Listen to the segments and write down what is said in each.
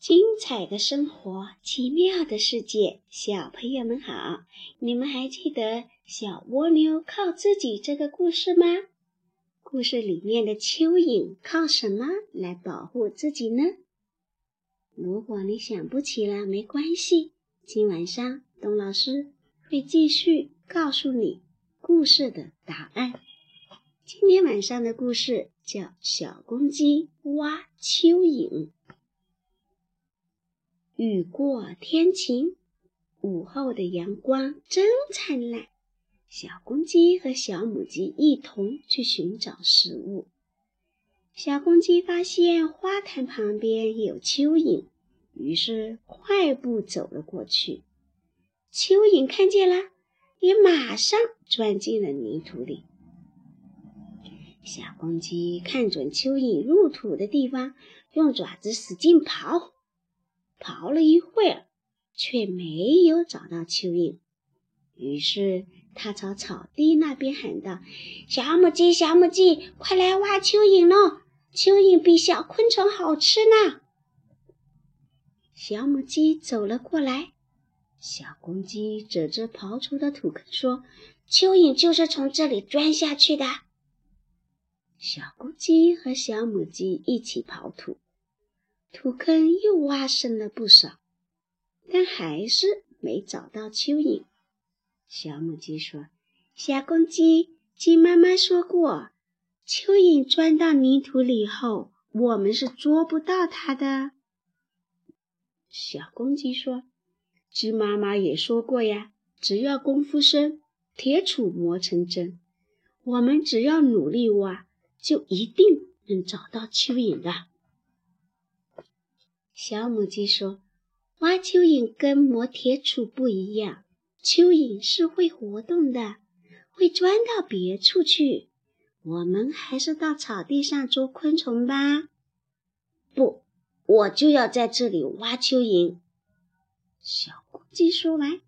精彩的生活，奇妙的世界，小朋友们好！你们还记得小蜗牛靠自己这个故事吗？故事里面的蚯蚓靠什么来保护自己呢？如果你想不起了，没关系，今晚上董老师会继续告诉你故事的答案。今天晚上的故事叫《小公鸡挖蚯蚓》。雨过天晴，午后的阳光真灿烂。小公鸡和小母鸡一同去寻找食物。小公鸡发现花坛旁边有蚯蚓，于是快步走了过去。蚯蚓看见了，也马上钻进了泥土里。小公鸡看准蚯蚓入土的地方，用爪子使劲刨。刨了一会儿，却没有找到蚯蚓。于是他朝草地那边喊道：“小母鸡，小母鸡，快来挖蚯蚓喽！蚯蚓比小昆虫好吃呢。”小母鸡走了过来，小公鸡指着刨出的土坑说：“蚯蚓就是从这里钻下去的。”小公鸡和小母鸡一起刨土。土坑又挖深了不少，但还是没找到蚯蚓。小母鸡说：“小公鸡，鸡妈妈说过，蚯蚓钻到泥土里后，我们是捉不到它的。”小公鸡说：“鸡妈妈也说过呀，只要功夫深，铁杵磨成针。我们只要努力挖，就一定能找到蚯蚓的。”小母鸡说：“挖蚯蚓跟磨铁杵不一样，蚯蚓是会活动的，会钻到别处去。我们还是到草地上捉昆虫吧。”“不，我就要在这里挖蚯蚓。”小公鸡说完，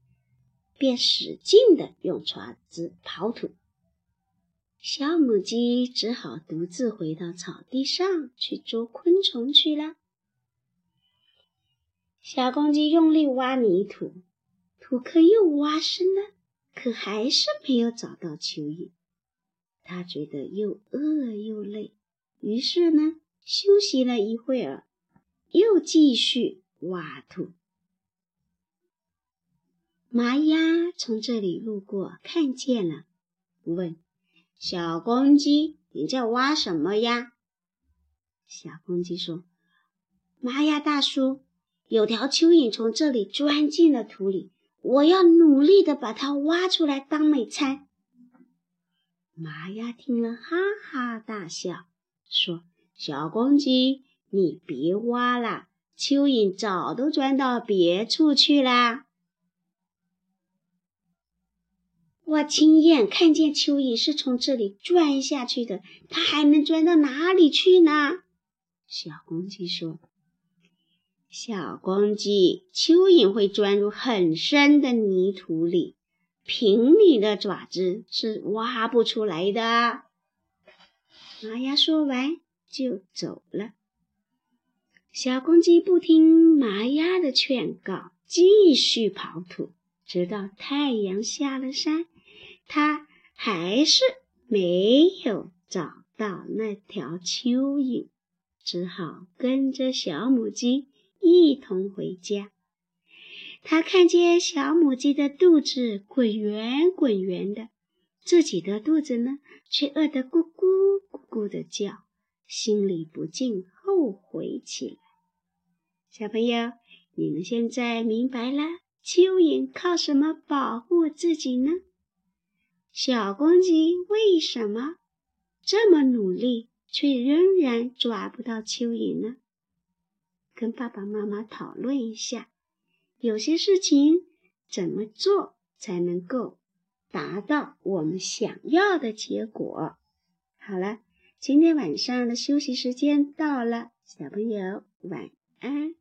便使劲地用爪子刨土。小母鸡只好独自回到草地上去捉昆虫去了。小公鸡用力挖泥土，土坑又挖深了，可还是没有找到蚯蚓。它觉得又饿又累，于是呢，休息了一会儿，又继续挖土。麻鸭从这里路过，看见了，问：“小公鸡，你在挖什么呀？”小公鸡说：“麻鸭大叔。”有条蚯蚓从这里钻进了土里，我要努力的把它挖出来当美餐。麻鸭听了，哈哈大笑，说：“小公鸡，你别挖了，蚯蚓早都钻到别处去啦。我亲眼看见蚯蚓是从这里钻下去的，它还能钻到哪里去呢？”小公鸡说。小公鸡，蚯蚓会钻入很深的泥土里，凭你的爪子是挖不出来的。麻鸭说完就走了。小公鸡不听麻鸭的劝告，继续刨土，直到太阳下了山，它还是没有找到那条蚯蚓，只好跟着小母鸡。一同回家，他看见小母鸡的肚子滚圆滚圆的，自己的肚子呢，却饿得咕咕咕咕的叫，心里不禁后悔起来。小朋友，你们现在明白了蚯蚓靠什么保护自己呢？小公鸡为什么这么努力，却仍然抓不到蚯蚓呢？跟爸爸妈妈讨论一下，有些事情怎么做才能够达到我们想要的结果？好了，今天晚上的休息时间到了，小朋友晚安。